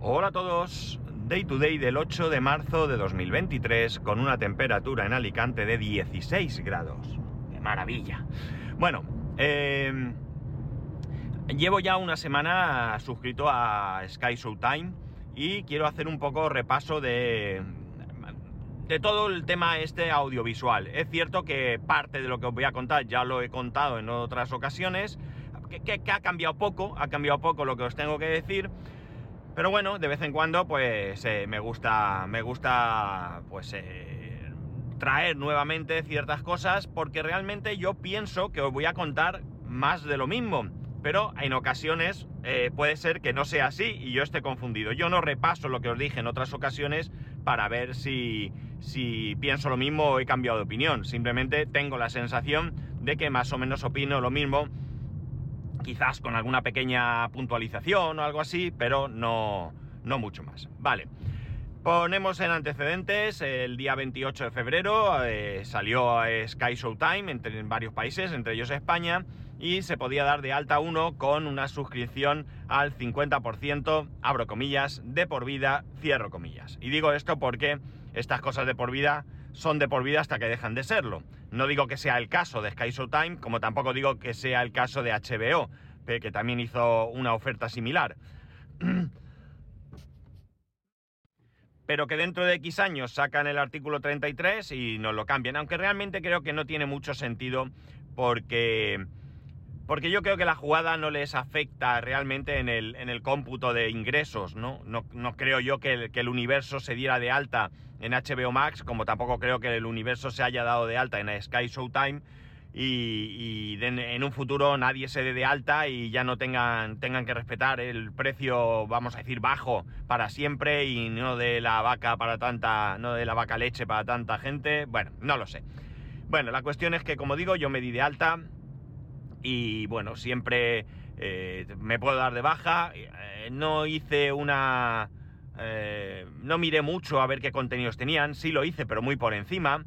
Hola a todos, Day to Day del 8 de marzo de 2023 con una temperatura en Alicante de 16 grados. ¡Qué maravilla! Bueno, eh, llevo ya una semana suscrito a Sky Showtime y quiero hacer un poco repaso de, de todo el tema este audiovisual. Es cierto que parte de lo que os voy a contar ya lo he contado en otras ocasiones, que, que- que ha cambiado poco, ha cambiado poco lo que os tengo que decir. Pero bueno, de vez en cuando, pues eh, me gusta, me gusta, pues eh, traer nuevamente ciertas cosas, porque realmente yo pienso que os voy a contar más de lo mismo. Pero en ocasiones eh, puede ser que no sea así y yo esté confundido. Yo no repaso lo que os dije en otras ocasiones para ver si, si pienso lo mismo o he cambiado de opinión. Simplemente tengo la sensación de que más o menos opino lo mismo quizás con alguna pequeña puntualización o algo así, pero no, no mucho más. Vale. Ponemos en antecedentes, el día 28 de febrero eh, salió eh, Sky Showtime entre, en varios países, entre ellos España, y se podía dar de alta uno con una suscripción al 50%, abro comillas, de por vida, cierro comillas. Y digo esto porque estas cosas de por vida son de por vida hasta que dejan de serlo. No digo que sea el caso de Sky Showtime, como tampoco digo que sea el caso de HBO, que también hizo una oferta similar. Pero que dentro de X años sacan el artículo 33 y nos lo cambian, aunque realmente creo que no tiene mucho sentido porque... Porque yo creo que la jugada no les afecta realmente en el, en el cómputo de ingresos, ¿no? No, no creo yo que el, que el universo se diera de alta en HBO Max, como tampoco creo que el universo se haya dado de alta en Sky Showtime y, en un futuro nadie se dé de alta y ya no tengan, tengan que respetar el precio, vamos a decir, bajo para siempre y no de la vaca para tanta, no de la vaca leche para tanta gente. Bueno, no lo sé. Bueno, la cuestión es que, como digo, yo me di de alta y bueno, siempre eh, me puedo dar de baja. Eh, no hice una... eh, no miré mucho a ver qué contenidos tenían, sí lo hice, pero muy por encima.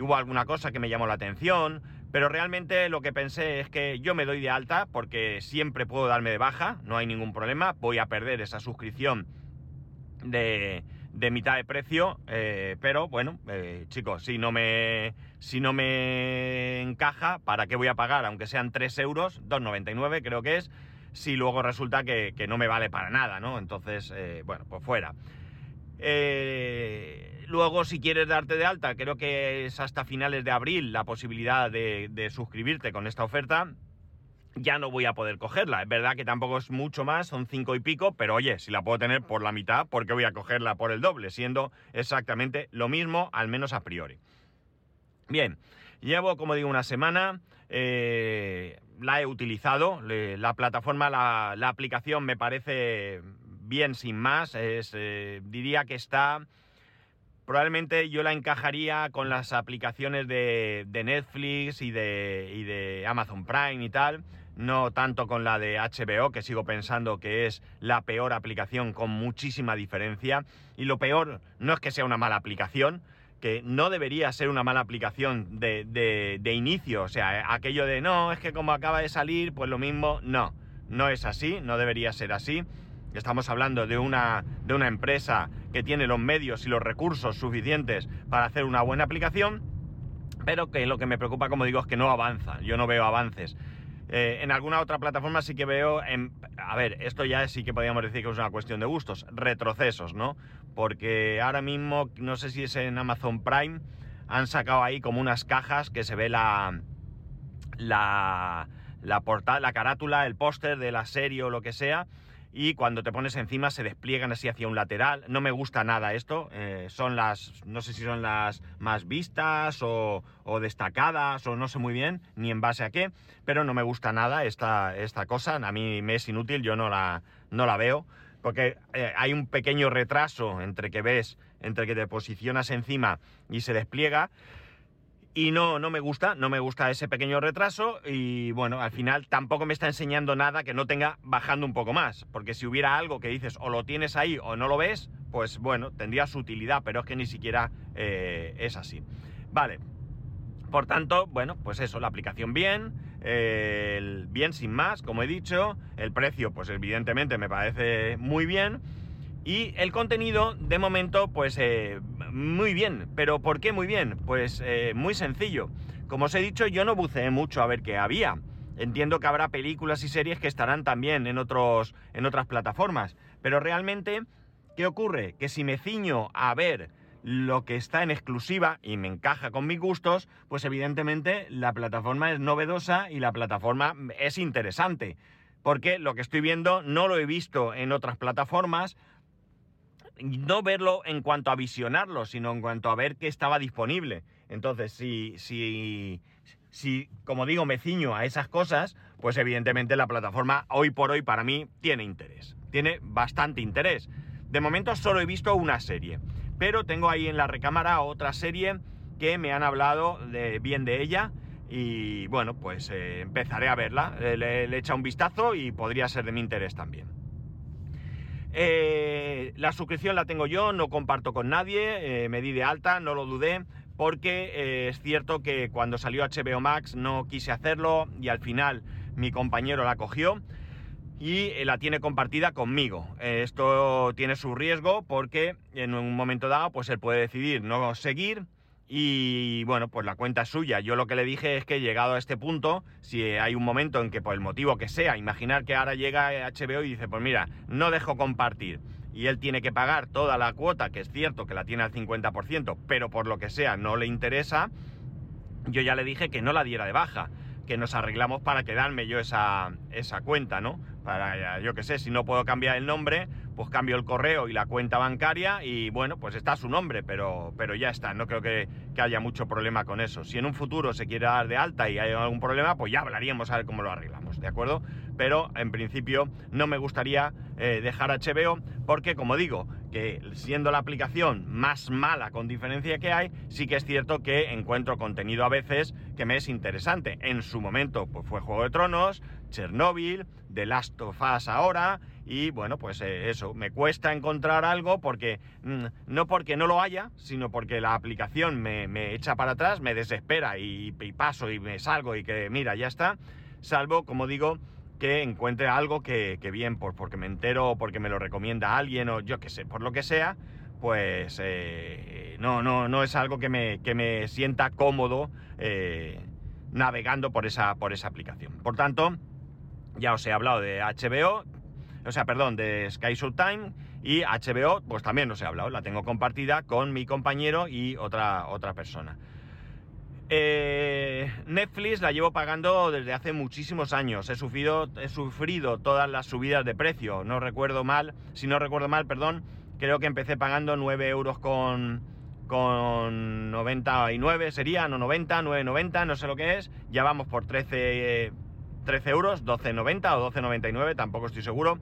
Hubo alguna cosa que me llamó la atención, pero realmente lo que pensé es que yo me doy de alta porque siempre puedo darme de baja, no hay ningún problema, voy a perder esa suscripción de, de mitad de precio, eh, pero bueno, eh, chicos, si no me si no me encaja, ¿para qué voy a pagar? Aunque sean 3 euros, 2,99 creo que es, si luego resulta que, que no me vale para nada, ¿no? Entonces, eh, bueno, pues fuera. Luego, si quieres darte de alta, creo que es hasta finales de abril la posibilidad de, de suscribirte con esta oferta ya no voy a poder cogerla. Es verdad que tampoco es mucho más, son cinco y pico, pero oye, si la puedo tener por la mitad, ¿por qué voy a cogerla por el doble? Siendo exactamente lo mismo, al menos a priori. Bien, llevo, como digo, una semana, eh, la he utilizado, la plataforma, la, aplicación me parece bien sin más, eh, diría que está... Probablemente yo la encajaría con las aplicaciones de, de Netflix y de, y de Amazon Prime y tal, no tanto con la de HBO, que sigo pensando que es la peor aplicación con muchísima diferencia. Y lo peor no es que sea una mala aplicación, que no debería ser una mala aplicación de, de- inicio, o sea, aquello de no, es que como acaba de salir, pues lo mismo, no, no es así, no debería ser así. Estamos hablando de una, de una empresa que tiene los medios y los recursos suficientes para hacer una buena aplicación, pero que lo que me preocupa, como digo, es que no avanza. Yo no veo avances. Eh, en alguna otra plataforma sí que veo, en- a ver, esto ya sí que podríamos decir que es una cuestión de gustos, retrocesos, ¿no? Porque ahora mismo, no sé si es en Amazon Prime, han sacado ahí como unas cajas que se ve la, la, la portada, la carátula, el póster de la serie o lo que sea, y cuando te pones encima se despliegan así hacia un lateral. No me gusta nada esto. eh, son las, no sé si son las más vistas o, destacadas o no sé muy bien ni en base a qué, pero no me gusta nada esta, esta cosa. A mí me es inútil, yo no la, no la veo. Porque eh, hay un pequeño retraso entre que ves, entre que te posicionas encima y se despliega. Y no, no me gusta, no me gusta ese pequeño retraso y bueno, al final tampoco me está enseñando nada que no tenga bajando un poco más, porque si hubiera algo que dices o lo tienes ahí o no lo ves, pues bueno, tendría su utilidad, pero es que ni siquiera eh, es así. Vale, por tanto, bueno, pues eso, la aplicación bien, bien sin más, como he dicho, el precio pues evidentemente me parece muy bien Y el contenido, de momento, pues eh, muy bien. ¿Pero por qué muy bien? Pues eh, muy sencillo. Como os he dicho, yo no buceé mucho a ver qué había. Entiendo que habrá películas y series que estarán también en, otros, en otras plataformas. Pero realmente, ¿qué ocurre? Que si me ciño a ver lo que está en exclusiva y me encaja con mis gustos, pues evidentemente la plataforma es novedosa y la plataforma es interesante. Porque lo que estoy viendo no lo he visto en otras plataformas, no verlo en cuanto a visionarlo, sino en cuanto a ver qué estaba disponible. Entonces, si, si, si, como digo, me ciño a esas cosas, pues evidentemente la plataforma hoy por hoy para mí tiene interés. Tiene bastante interés. De momento solo he visto una serie, pero tengo ahí en la recámara otra serie que me han hablado bien de ella y bueno, pues eh, empezaré a verla. Le, le he echado un vistazo y podría ser de mi interés también. Eh, la suscripción la tengo yo, no comparto con nadie, eh, me di de alta, no lo dudé, porque eh, es cierto que cuando salió HBO Max no quise hacerlo y al final mi compañero la cogió y la tiene compartida conmigo. esto tiene su riesgo porque en un momento dado pues él puede decidir no seguir y bueno, pues la cuenta es suya. Yo lo que le dije es que llegado a este punto, si hay un momento en que por el motivo que sea, imaginar que ahora llega HBO y dice, pues mira, no dejo compartir. Y él tiene que pagar toda la cuota, que es cierto que la tiene al 50%, pero por lo que sea no le interesa, yo ya le dije que no la diera de baja, que nos arreglamos para quedarme yo esa, esa cuenta, ¿no? Yo qué sé, si no puedo cambiar el nombre, pues cambio el correo y la cuenta bancaria y bueno, pues está su nombre, pero, pero ya está, no creo que, haya mucho problema con eso. Si en un futuro se quiere dar de alta y hay algún problema, pues ya hablaríamos a ver cómo lo arreglamos, ¿de acuerdo? Pero en principio no me gustaría eh, dejar HBO porque, como digo, que siendo la aplicación más mala con diferencia que hay, sí que es cierto que encuentro contenido a veces que me es interesante. En su momento pues fue Juego de Tronos, Chernobyl, The Last of Us ahora y bueno, pues eh, eso, me cuesta encontrar algo porque, mm, no porque no lo haya, sino porque la aplicación me, echa para atrás, me desespera y, paso y me salgo y que mira, ya está. Salvo, como digo, que encuentre algo que, bien, por, porque me entero o porque me lo recomienda alguien o yo qué sé, por lo que sea, pues eh, no, no, no es algo que me, que me sienta cómodo eh, navegando por esa, por esa aplicación. Por tanto, ya os he hablado de HBO, o sea, perdón, de Sky Time y HBO, pues también os he hablado, la tengo compartida con mi compañero y otra, otra persona. Eh, Netflix la llevo pagando desde hace muchísimos años. He sufrido, he sufrido todas las subidas de precio. No recuerdo mal, si no recuerdo mal, perdón, creo que empecé pagando 9 euros con, con 99 serían, o 90, 9,90, no sé lo que es. Ya vamos por 13, 13 euros, 12,90 o 12,99, tampoco estoy seguro.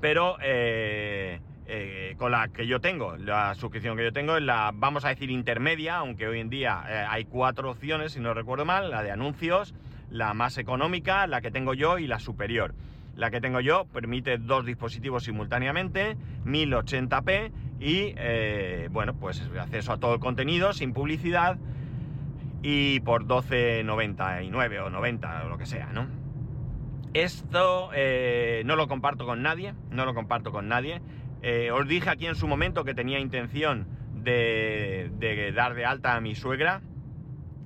Pero eh, eh, con la que yo tengo, la suscripción que yo tengo es la, vamos a decir, intermedia, aunque hoy en día eh, hay cuatro opciones, si no recuerdo mal, la de anuncios, la más económica, la que tengo yo y la superior. La que tengo yo permite dos dispositivos simultáneamente, 1080p y, bueno, pues acceso a todo el contenido sin publicidad y por 12,99 o 90 o lo que sea, ¿no? Esto eh, no lo comparto con nadie, no lo comparto con nadie. Eh, os dije aquí en su momento que tenía intención de, de, dar de alta a mi suegra.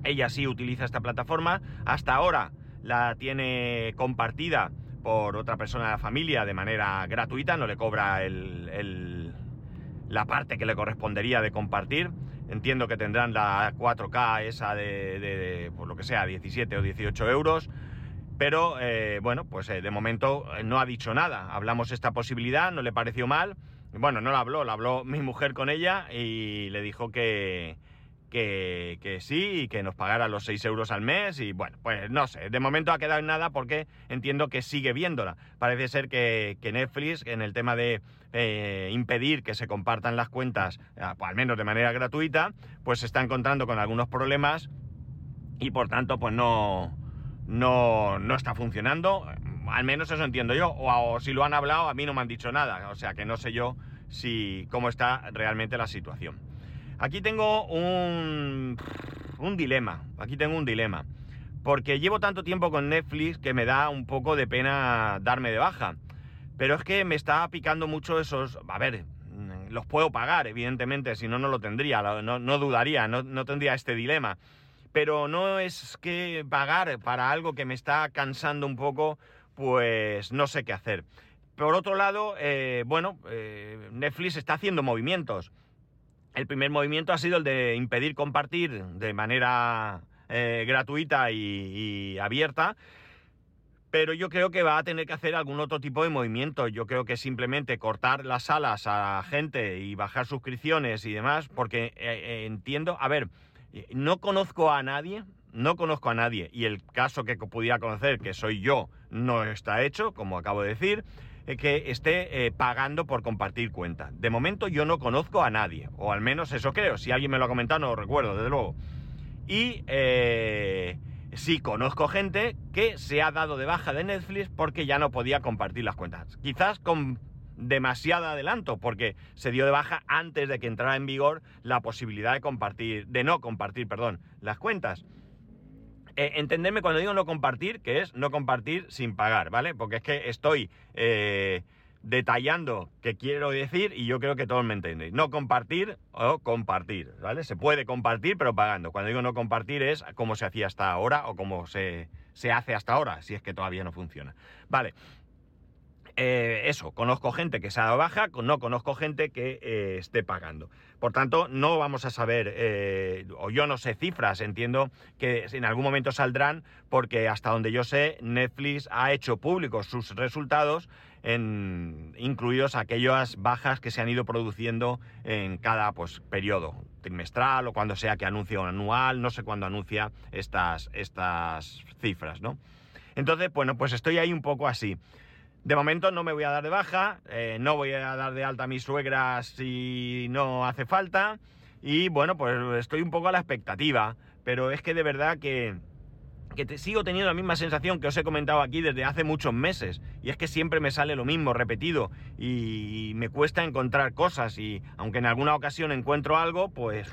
Ella sí utiliza esta plataforma. Hasta ahora la tiene compartida por otra persona de la familia de manera gratuita, no le cobra el, la parte que le correspondería de compartir. Entiendo que tendrán la 4K esa de, por lo que sea, 17 o 18 euros. Pero eh, bueno, pues eh, de momento eh, no ha dicho nada. Hablamos esta posibilidad, no le pareció mal. Bueno, no la habló, la habló mi mujer con ella y le dijo que, que, sí y que nos pagara los 6 euros al mes y bueno, pues no sé, de momento ha quedado en nada porque entiendo que sigue viéndola. Parece ser que, Netflix en el tema de eh, impedir que se compartan las cuentas, eh, al menos de manera gratuita, pues se está encontrando con algunos problemas y por tanto pues no, no, no está funcionando. Al menos eso entiendo yo. O, o, si lo han hablado, a mí no me han dicho nada. O sea que no sé yo si cómo está realmente la situación. Aquí tengo un, dilema, aquí tengo un dilema, porque llevo tanto tiempo con Netflix que me da un poco de pena darme de baja. Pero es que me está picando mucho esos... A ver, los puedo pagar, evidentemente, si no, no lo tendría, no, dudaría, no, no tendría este dilema. Pero no es que pagar para algo que me está cansando un poco, pues no sé qué hacer. Por otro lado, eh, bueno, eh, Netflix está haciendo movimientos. El primer movimiento ha sido el de impedir compartir de manera eh, gratuita y, abierta, pero yo creo que va a tener que hacer algún otro tipo de movimiento. Yo creo que simplemente cortar las salas a gente y bajar suscripciones y demás, porque entiendo, a ver, no conozco a nadie, no conozco a nadie, y el caso que pudiera conocer, que soy yo, no está hecho, como acabo de decir. Que esté eh, pagando por compartir cuenta. De momento yo no conozco a nadie, o al menos eso creo. Si alguien me lo ha comentado, no lo recuerdo, desde luego. Y eh, sí conozco gente que se ha dado de baja de Netflix porque ya no podía compartir las cuentas. Quizás con demasiado adelanto, porque se dio de baja antes de que entrara en vigor la posibilidad de compartir, de no compartir, perdón, las cuentas. Eh, entenderme cuando digo no compartir, que es no compartir sin pagar, ¿vale? Porque es que estoy eh, detallando qué quiero decir y yo creo que todos me entendéis. No compartir o compartir, ¿vale? Se puede compartir pero pagando. Cuando digo no compartir es como se hacía hasta ahora o como se, se hace hasta ahora, si es que todavía no funciona. Vale, eh, eso, conozco gente que se ha dado baja, no conozco gente que eh, esté pagando. Por tanto, no vamos a saber, eh, o yo no sé cifras, entiendo que en algún momento saldrán, porque hasta donde yo sé, Netflix ha hecho públicos sus resultados, incluidos aquellas bajas que se han ido produciendo en cada pues, periodo, trimestral o cuando sea que anuncie un anual, no sé cuándo anuncia estas, estas cifras, ¿no? Entonces, bueno, pues estoy ahí un poco así. De momento no me voy a dar de baja, eh, no voy a dar de alta a mis suegras si no hace falta. Y bueno, pues estoy un poco a la expectativa. Pero es que de verdad que, te sigo teniendo la misma sensación que os he comentado aquí desde hace muchos meses. Y es que siempre me sale lo mismo, repetido. Y me cuesta encontrar cosas. Y aunque en alguna ocasión encuentro algo, pues,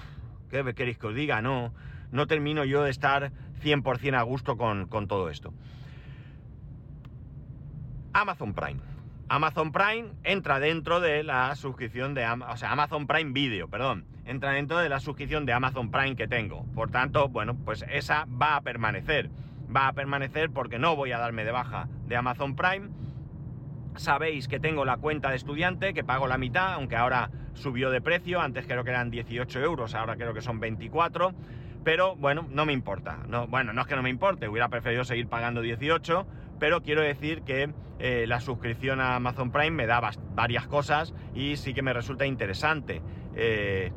¿qué queréis que os diga? No, no termino yo de estar 100% a gusto con, con todo esto. Amazon Prime. Amazon Prime entra dentro de la suscripción de o sea, Amazon Prime Video, perdón, entra dentro de la suscripción de Amazon Prime que tengo. Por tanto, bueno, pues esa va a permanecer. Va a permanecer porque no voy a darme de baja de Amazon Prime. Sabéis que tengo la cuenta de estudiante, que pago la mitad, aunque ahora subió de precio. Antes creo que eran 18 euros, ahora creo que son 24. Pero bueno, no me importa. No, bueno, no es que no me importe, hubiera preferido seguir pagando 18 pero quiero decir que eh, la suscripción a Amazon Prime me da varias cosas y sí que me resulta interesante. Eh,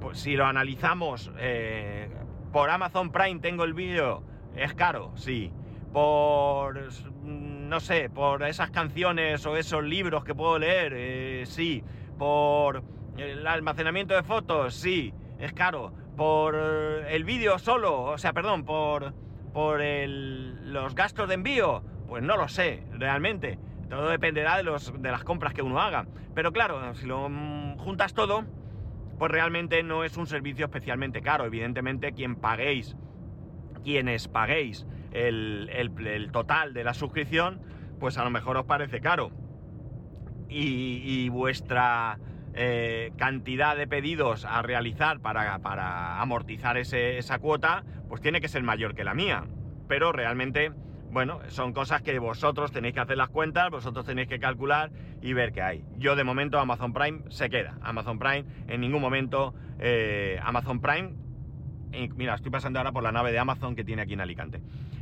pues, si lo analizamos, eh, por Amazon Prime tengo el vídeo, es caro, sí. Por, no sé, por esas canciones o esos libros que puedo leer, sí. Por el almacenamiento de fotos, sí, es caro. Por el vídeo solo, o sea, perdón, por, por los gastos de envío, pues no lo sé, realmente. Todo dependerá de, los, de las compras que uno haga. Pero claro, si lo juntas todo, pues realmente no es un servicio especialmente caro. Evidentemente, quien paguéis, quienes paguéis el, total de la suscripción, pues a lo mejor os parece caro. Y, vuestra eh, cantidad de pedidos a realizar para, para amortizar esa cuota, pues tiene que ser mayor que la mía. Pero realmente bueno, son cosas que vosotros tenéis que hacer las cuentas, vosotros tenéis que calcular y ver qué hay. Yo de momento Amazon Prime se queda. Amazon Prime en ningún momento, eh, Amazon Prime, mira, estoy pasando ahora por la nave de Amazon que tiene aquí en Alicante.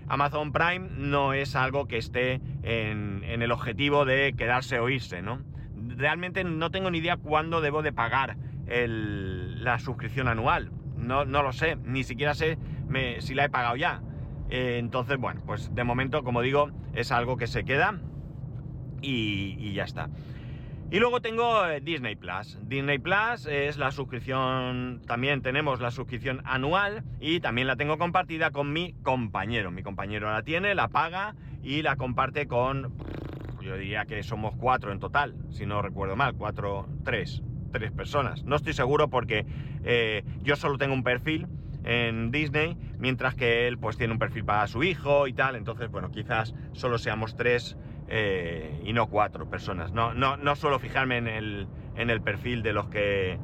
Amazon Prime no es algo que esté en, el objetivo de quedarse o irse, ¿no? Realmente no tengo ni idea cuándo debo de pagar la suscripción anual. No, no lo sé, ni siquiera sé si la he pagado ya. Eh, entonces, bueno, pues de momento, como digo, es algo que se queda y, ya está. Y luego tengo eh, Disney Plus. Disney Plus es la suscripción, también tenemos la suscripción anual y también la tengo compartida con mi compañero. Mi compañero la tiene, la paga y la comparte con, yo diría que somos cuatro en total, si no recuerdo mal, cuatro, tres, tres personas. No estoy seguro porque eh, yo solo tengo un perfil en Disney, mientras que él pues tiene un perfil para su hijo y tal, entonces bueno, quizás solo seamos tres eh, y no cuatro personas. No, no, no suelo fijarme en el, en el perfil de los que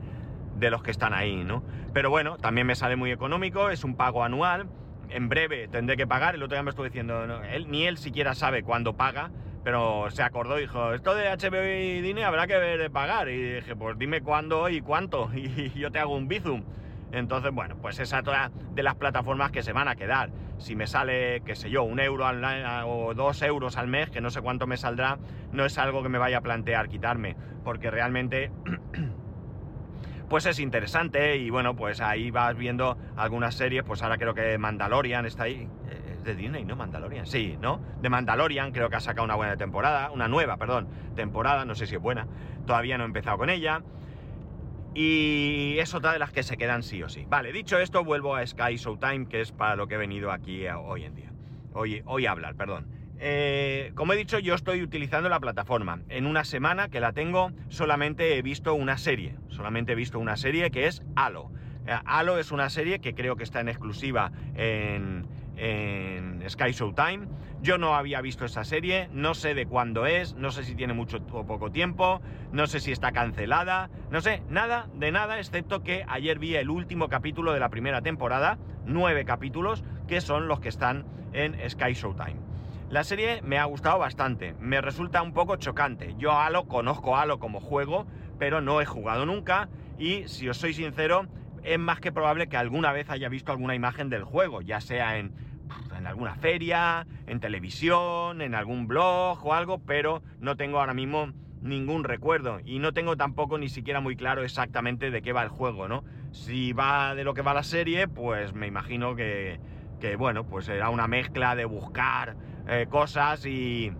de los que están ahí, ¿no? Pero bueno, también me sale muy económico, es un pago anual. En breve tendré que pagar. El otro día me estuve diciendo, él, ni él siquiera sabe cuándo paga, pero se acordó dijo, esto de HBO y Disney habrá que ver de pagar. Y dije, pues dime cuándo y cuánto, y yo te hago un bizum. Entonces, bueno, pues esa es otra de las plataformas que se van a quedar. Si me sale, qué sé yo, un euro al, o dos euros al mes, que no sé cuánto me saldrá, no es algo que me vaya a plantear quitarme, porque realmente pues es interesante y bueno, pues ahí vas viendo algunas series, pues ahora creo que Mandalorian está ahí. Eh, es de Disney, ¿no? Mandalorian, sí, ¿no? De Mandalorian creo que ha sacado una buena temporada, una nueva, perdón, temporada, no sé si es buena, todavía no he empezado con ella. Y es otra de las que se quedan sí o sí. Vale, dicho esto, vuelvo a Sky Showtime, que es para lo que he venido aquí hoy en día. Hoy, hoy a hablar, perdón. Eh, como he dicho, yo estoy utilizando la plataforma. En una semana que la tengo, solamente he visto una serie. Solamente he visto una serie que es Halo. Eh, Halo es una serie que creo que está en exclusiva en, en Sky Showtime. Yo no había visto esa serie, no sé de cuándo es, no sé si tiene mucho o poco tiempo, no sé si está cancelada, no sé, nada de nada, excepto que ayer vi el último capítulo de la primera temporada, nueve capítulos, que son los que están en Sky Showtime. La serie me ha gustado bastante, me resulta un poco chocante. Yo Halo conozco Halo como juego, pero no he jugado nunca y si os soy sincero, es más que probable que alguna vez haya visto alguna imagen del juego, ya sea en, en alguna feria, en televisión, en algún blog o algo, pero no tengo ahora mismo ningún recuerdo y no tengo tampoco ni siquiera muy claro exactamente de qué va el juego, ¿no? Si va de lo que va la serie, pues me imagino que, que bueno, pues será una mezcla de buscar eh, cosas y,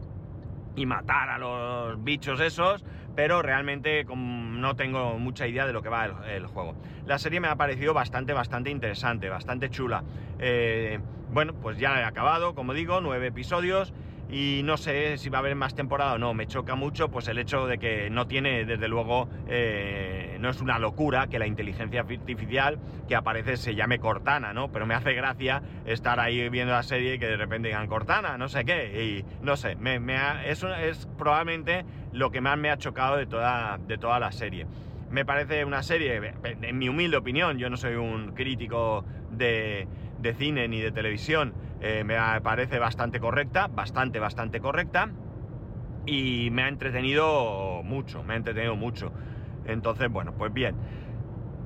y, matar a los bichos esos, pero realmente no tengo mucha idea de lo que va el, juego. La serie me ha parecido bastante, bastante interesante, bastante chula. Eh, bueno, pues ya he acabado, como digo, nueve episodios y no sé si va a haber más temporada o no. Me choca mucho pues el hecho de que no tiene, desde luego, eh, no es una locura que la inteligencia artificial que aparece se llame Cortana, ¿no? Pero me hace gracia estar ahí viendo la serie y que de repente digan Cortana, no sé qué, y no sé, me, es probablemente lo que más me ha chocado de toda, de toda la serie. Me parece una serie, en mi humilde opinión, yo no soy un crítico de, de cine ni de televisión, eh, me parece bastante correcta, bastante, bastante correcta. Y me ha entretenido mucho, me ha entretenido mucho. Entonces, bueno, pues bien.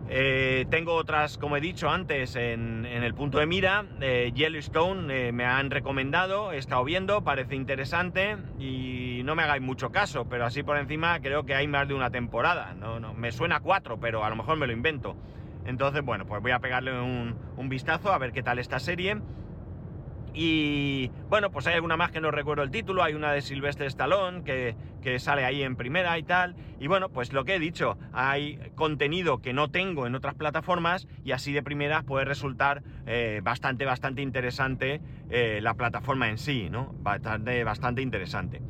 Eh, tengo otras, como he dicho antes, en, el punto de mira. Eh, Yellowstone me han recomendado, he estado viendo, parece interesante y no me hagáis mucho caso, pero así por encima creo que hay más de una temporada. No, no, me suena cuatro, pero a lo mejor me lo invento. Entonces, bueno, pues voy a pegarle un, un vistazo a ver qué tal esta serie. Y bueno, pues hay alguna más que no recuerdo el título, hay una de Silvestre Stallone que, sale ahí en primera y tal. Y bueno, pues lo que he dicho, hay contenido que no tengo en otras plataformas y así de primeras puede resultar eh, bastante, bastante interesante eh, la plataforma en sí, ¿no? Bastante, bastante interesante.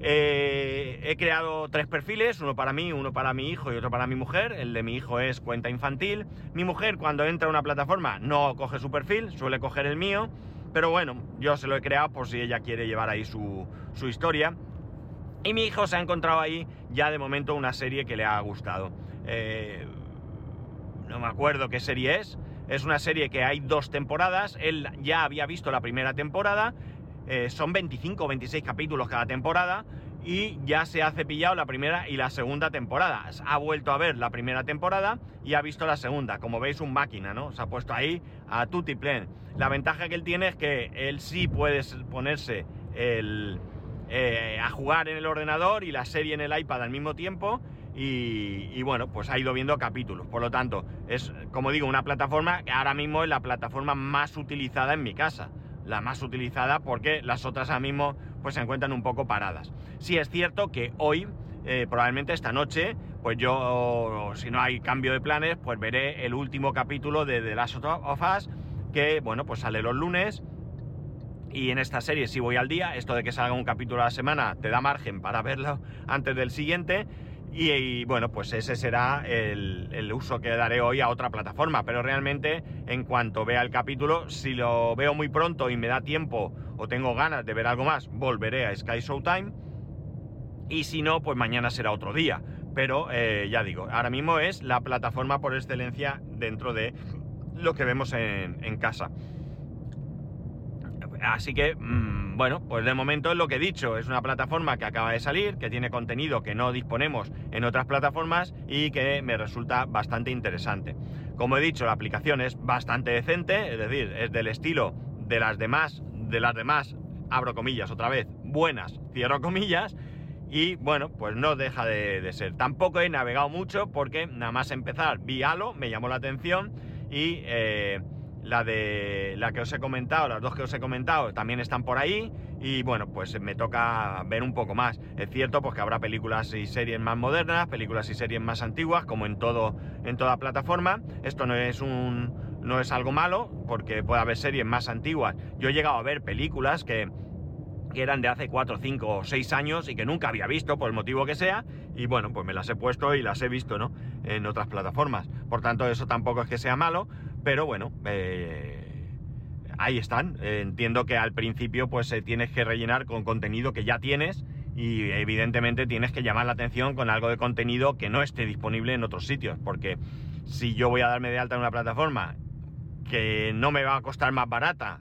Eh, he creado tres perfiles, uno para mí, uno para mi hijo y otro para mi mujer. El de mi hijo es cuenta infantil. Mi mujer cuando entra a una plataforma no coge su perfil, suele coger el mío. Pero bueno, yo se lo he creado por si ella quiere llevar ahí su, historia. Y mi hijo se ha encontrado ahí ya de momento una serie que le ha gustado. Eh, no me acuerdo qué serie es. Es una serie que hay dos temporadas. Él ya había visto la primera temporada. Eh, son 25 o 26 capítulos cada temporada. Y ya se ha cepillado la primera y la segunda temporada. Ha vuelto a ver la primera temporada y ha visto la segunda. Como veis, un máquina, ¿no? Se ha puesto ahí a tutti plen. La ventaja que él tiene es que él sí puede ponerse eh, a jugar en el ordenador y la serie en el iPad al mismo tiempo. Y, bueno, pues ha ido viendo capítulos. Por lo tanto, es, como digo, una plataforma que ahora mismo es la plataforma más utilizada en mi casa. La más utilizada porque las otras ahora mismo pues se encuentran un poco paradas. Sí es cierto que hoy, eh, probablemente esta noche, pues yo, si no hay cambio de planes, pues veré el último capítulo de The Last of Us que, bueno, pues sale los lunes. Y en esta serie si voy al día, esto de que salga un capítulo a la semana te da margen para verlo antes del siguiente. Y, bueno, pues ese será el, uso que daré hoy a otra plataforma. Pero realmente, en cuanto vea el capítulo, si lo veo muy pronto y me da tiempo o tengo ganas de ver algo más, volveré a Sky Showtime Y si no, pues mañana será otro día. Pero eh, ya digo, ahora mismo es la plataforma por excelencia dentro de lo que vemos en, casa. Así que, mm, bueno, pues de momento es lo que he dicho, es una plataforma que acaba de salir, que tiene contenido que no disponemos en otras plataformas y que me resulta bastante interesante. Como he dicho, la aplicación es bastante decente, es decir, es del estilo de las demás, de las demás, abro comillas otra vez, buenas, cierro comillas, y bueno, pues no deja de, ser. Tampoco he navegado mucho porque nada más empezar vi Halo, me llamó la atención y eh, la de la que os he comentado, las dos que os he comentado también están por ahí y bueno, pues me toca ver un poco más. Es cierto pues que habrá películas y series más modernas, películas y series más antiguas, como en todo en toda plataforma. Esto no es un no es algo malo porque puede haber series más antiguas. Yo he llegado a ver películas que eran de hace 4, 5 o 6 años y que nunca había visto por el motivo que sea y bueno, pues me las he puesto y las he visto, ¿no? En otras plataformas. Por tanto, eso tampoco es que sea malo, pero bueno, eh, ahí están. entiendo que al principio pues se tienes que rellenar con contenido que ya tienes y evidentemente tienes que llamar la atención con algo de contenido que no esté disponible en otros sitios, porque si yo voy a darme de alta en una plataforma que no me va a costar más barata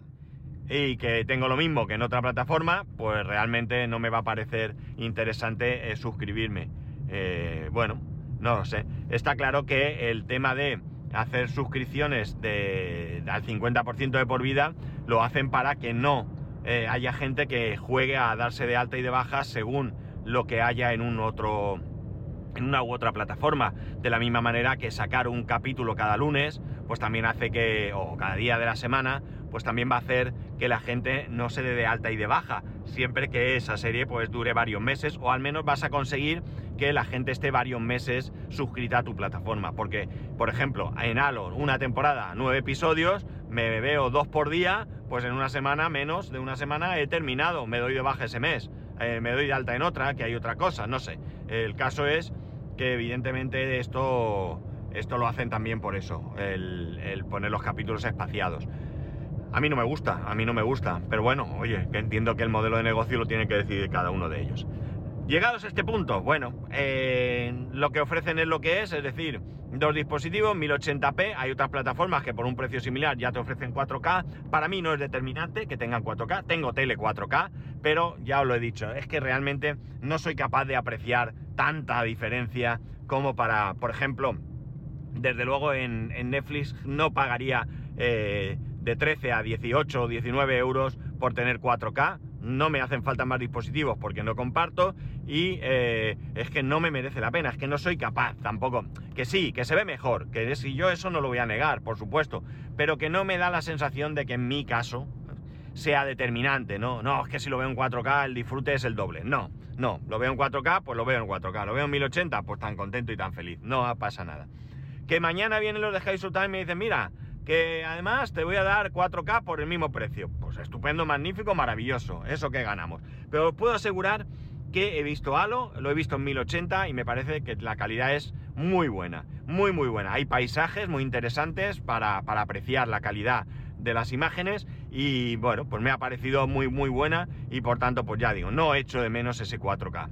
y que tengo lo mismo que en otra plataforma, pues realmente no me va a parecer interesante eh, suscribirme. Eh, bueno, no lo sé. Está claro que el tema de hacer suscripciones de, al 50% de por vida lo hacen para que no eh, haya gente que juegue a darse de alta y de baja según lo que haya en un otro en una u otra plataforma. De la misma manera que sacar un capítulo cada lunes, pues también hace que, o cada día de la semana, pues también va a hacer que la gente no se dé de alta y de baja, siempre que esa serie pues dure varios meses o al menos vas a conseguir que la gente esté varios meses suscrita a tu plataforma. Porque, por ejemplo, en Halo, una temporada, nueve episodios, me veo dos por día, pues en una semana, menos de una semana, he terminado, me doy de baja ese mes, eh, me doy de alta en otra, que hay otra cosa, no sé. El caso es que evidentemente esto, esto lo hacen también por eso, el, el poner los capítulos espaciados. A mí no me gusta, a mí no me gusta, pero bueno, oye, que entiendo que el modelo de negocio lo tiene que decidir cada uno de ellos. Llegados a este punto, bueno, eh, lo que ofrecen es lo que es, es decir, dos dispositivos, 1080p, hay otras plataformas que por un precio similar ya te ofrecen 4K, para mí no es determinante que tengan 4K, tengo tele 4K, pero ya os lo he dicho, es que realmente no soy capaz de apreciar tanta diferencia como para, por ejemplo, desde luego en, Netflix no pagaría... Eh, de 13 a 18 o 19 euros por tener 4K. No me hacen falta más dispositivos porque no comparto y eh, es que no me merece la pena, es que no soy capaz tampoco. Que sí, que se ve mejor, que si yo eso no lo voy a negar, por supuesto, pero que no me da la sensación de que en mi caso sea determinante, ¿no? No, es que si lo veo en 4K el disfrute es el doble. No, no, lo veo en 4K, pues lo veo en 4K. Lo veo en 1080, pues tan contento y tan feliz. No pasa nada. Que mañana vienen los de High Time y me dicen, mira, que además te voy a dar 4K por el mismo precio. Pues estupendo, magnífico, maravilloso, eso que ganamos. Pero os puedo asegurar que he visto Halo, lo he visto en 1080 y me parece que la calidad es muy buena, muy muy buena. Hay paisajes muy interesantes para, para apreciar la calidad de las imágenes y bueno, pues me ha parecido muy muy buena y por tanto pues ya digo, no echo de menos ese 4K.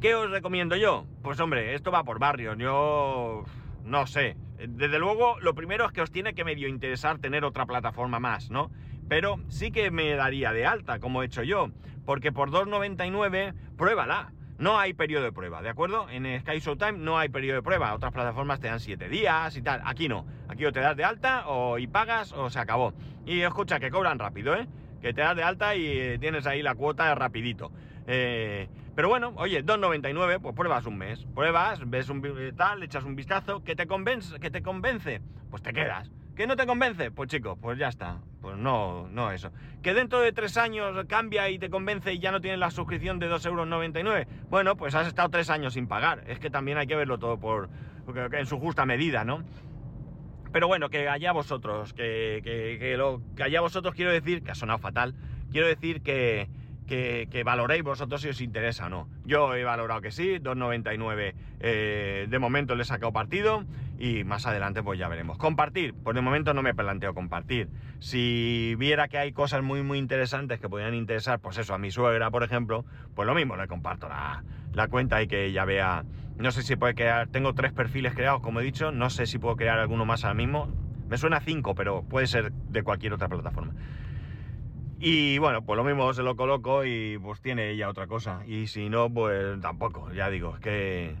¿Qué os recomiendo yo? Pues hombre, esto va por barrios, yo no sé, desde luego, lo primero es que os tiene que medio interesar tener otra plataforma más, ¿no? Pero sí que me daría de alta, como he hecho yo, porque por 2,99, pruébala. No hay periodo de prueba, ¿de acuerdo? En Sky Showtime no hay periodo de prueba. Otras plataformas te dan 7 días y tal. Aquí no. Aquí o te das de alta o y pagas o se acabó. Y escucha, que cobran rápido, ¿eh? Que te das de alta y tienes ahí la cuota rapidito. Eh, pero bueno, oye, 2.99, pues pruebas un mes. Pruebas, ves un tal, echas un vistazo, que te convence, que te convence, pues te quedas. ¿Que no te convence? Pues chico, pues ya está. Pues no, no eso. ¿Que dentro de tres años cambia y te convence y ya no tienes la suscripción de 2,99 euros? Bueno, pues has estado tres años sin pagar. Es que también hay que verlo todo por en su justa medida, ¿no? Pero bueno, que allá vosotros, que, que, que, lo, que allá vosotros quiero decir, que ha sonado fatal, quiero decir que, que, que, valoréis vosotros si os interesa o no. Yo he valorado que sí, 2,99 eh, de momento le he sacado partido y más adelante pues ya veremos. Compartir, pues de momento no me planteo compartir. Si viera que hay cosas muy muy interesantes que podrían interesar, pues eso, a mi suegra por ejemplo, pues lo mismo, le comparto la, la cuenta y que ella vea, no sé si puede crear, tengo tres perfiles creados como he dicho, no sé si puedo crear alguno más ahora mismo, me suena cinco, pero puede ser de cualquier otra plataforma. Y bueno, pues lo mismo se lo coloco y pues tiene ella otra cosa. Y si no, pues tampoco, ya digo, es que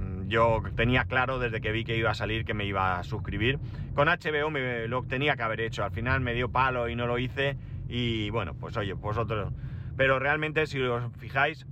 mm, yo tenía claro desde que vi que iba a salir que me iba a suscribir. Con HBO me lo tenía que haber hecho, al final me dio palo y no lo hice. Y bueno, pues oye, vosotros... Pero realmente si os fijáis,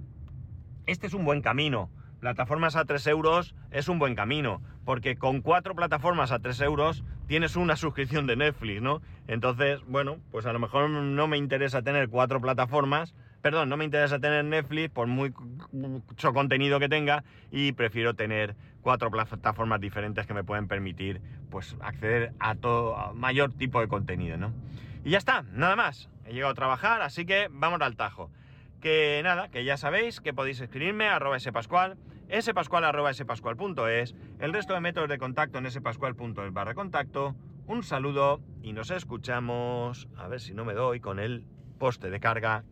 este es un buen camino. Plataformas a 3 euros es un buen camino, porque con cuatro plataformas a 3 euros tienes una suscripción de Netflix, ¿no? Entonces, bueno, pues a lo mejor no me interesa tener cuatro plataformas, perdón, no me interesa tener Netflix por mucho contenido que tenga y prefiero tener cuatro plataformas diferentes que me pueden permitir, pues, acceder a todo, mayor tipo de contenido, ¿no? Y ya está, nada más. He llegado a trabajar, así que vamos al tajo. Que nada, que ya sabéis que podéis escribirme a arroba spascual, spascual arroba spascual.es, el resto de métodos de contacto en spascual.es barra contacto. Un saludo y nos escuchamos, a ver si no me doy, con el poste de carga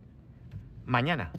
mañana.